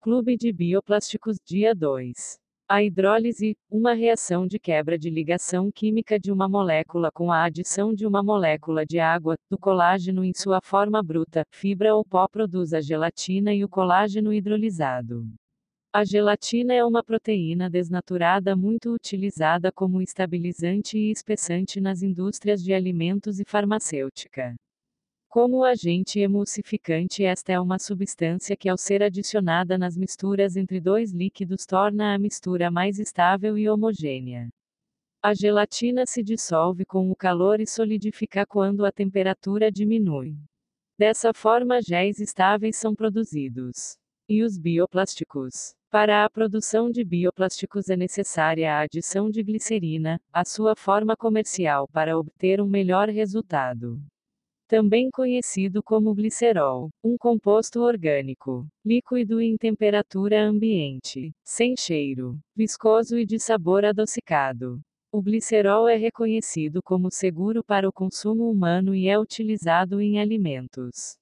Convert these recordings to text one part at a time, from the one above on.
Clube de Bioplásticos, dia 2. A hidrólise, uma reação de quebra de ligação química de uma molécula com a adição de uma molécula de água, do colágeno em sua forma bruta, fibra ou pó produz a gelatina e o colágeno hidrolisado. A gelatina é uma proteína desnaturada muito utilizada como estabilizante e espessante nas indústrias de alimentos e farmacêutica. Como agente emulsificante, esta é uma substância que, ao ser adicionada nas misturas entre dois líquidos, torna a mistura mais estável e homogênea. A gelatina se dissolve com o calor e solidifica quando a temperatura diminui. Dessa forma, géis estáveis são produzidos. E os bioplásticos? Para a produção de bioplásticos é necessária a adição de glicerina, a sua forma comercial para obter um melhor resultado também conhecido como glicerol, um composto orgânico, líquido em temperatura ambiente, sem cheiro, viscoso e de sabor adocicado. O glicerol é reconhecido como seguro para o consumo humano e é utilizado em alimentos,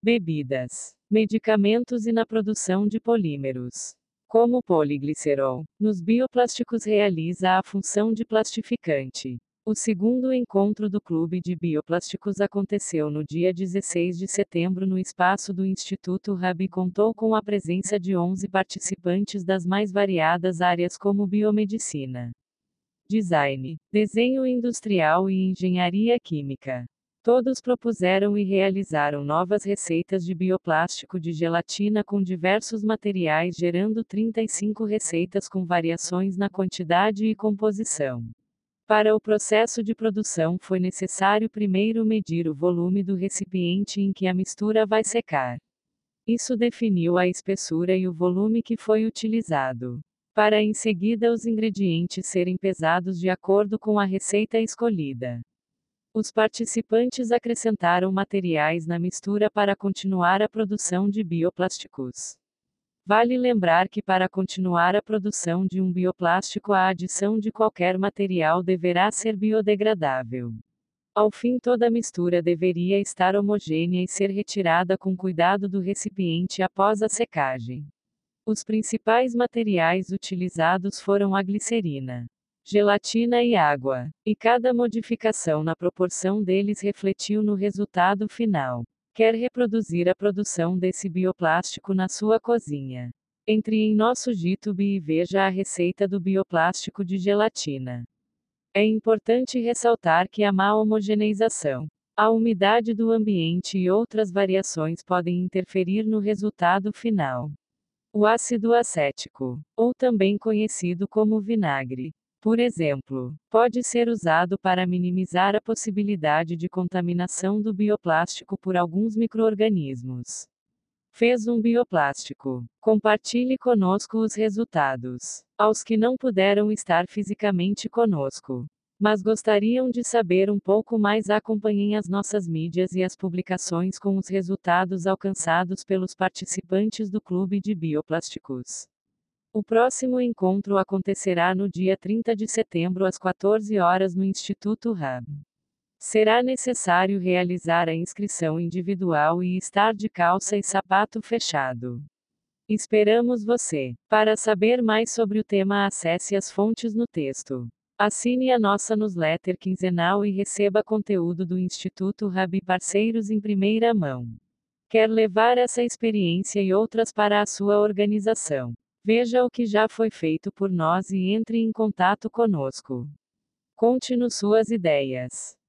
bebidas, medicamentos e na produção de polímeros. Como o poliglicerol, nos bioplásticos realiza a função de plastificante, o segundo encontro do Clube de Bioplásticos aconteceu no dia 16 de setembro no espaço do Instituto Hub e contou com a presença de 11 participantes das mais variadas áreas como biomedicina, design, desenho industrial e engenharia química. Todos propuseram e realizaram novas receitas de bioplástico de gelatina com diversos materiais, gerando 35 receitas com variações na quantidade e composição. Para o processo de produção foi necessário primeiro medir o volume do recipiente em que a mistura vai secar. Isso definiu a espessura e o volume que foi utilizado. Para em seguida os ingredientes serem pesados de acordo com a receita escolhida. Os participantes acrescentaram materiais na mistura para continuar a produção de bioplásticos. Vale lembrar que para continuar a produção de um bioplástico a adição de qualquer material deverá ser biodegradável. Ao fim toda mistura deveria estar homogênea e ser retirada com cuidado do recipiente após a secagem. Os principais materiais utilizados foram a glicerina, gelatina e água, e cada modificação na proporção deles refletiu no resultado final. Quer reproduzir a produção desse bioplástico na sua cozinha? Entre em nosso YouTube e veja a receita do bioplástico de gelatina. É importante ressaltar que a má homogeneização, a umidade do ambiente e outras variações podem interferir no resultado final. O ácido acético, ou também conhecido como vinagre, por exemplo, pode ser usado para minimizar a possibilidade de contaminação do bioplástico por alguns microorganismos. Fez um bioplástico. Compartilhe conosco os resultados. Aos que não puderam estar fisicamente conosco, mas gostariam de saber um pouco mais, acompanhem as nossas mídias e as publicações com os resultados alcançados pelos participantes do Clube de Bioplásticos. O próximo encontro acontecerá no dia 30 de setembro às 14 horas no Instituto RAM. Será necessário realizar a inscrição individual e estar de calça e sapato fechado. Esperamos você. Para saber mais sobre o tema, acesse as fontes no texto. Assine a nossa newsletter quinzenal e receba conteúdo do Instituto Rabi Parceiros em primeira mão. Quer levar essa experiência e outras para a sua organização? Veja o que já foi feito por nós e entre em contato conosco. Conte-nos suas ideias.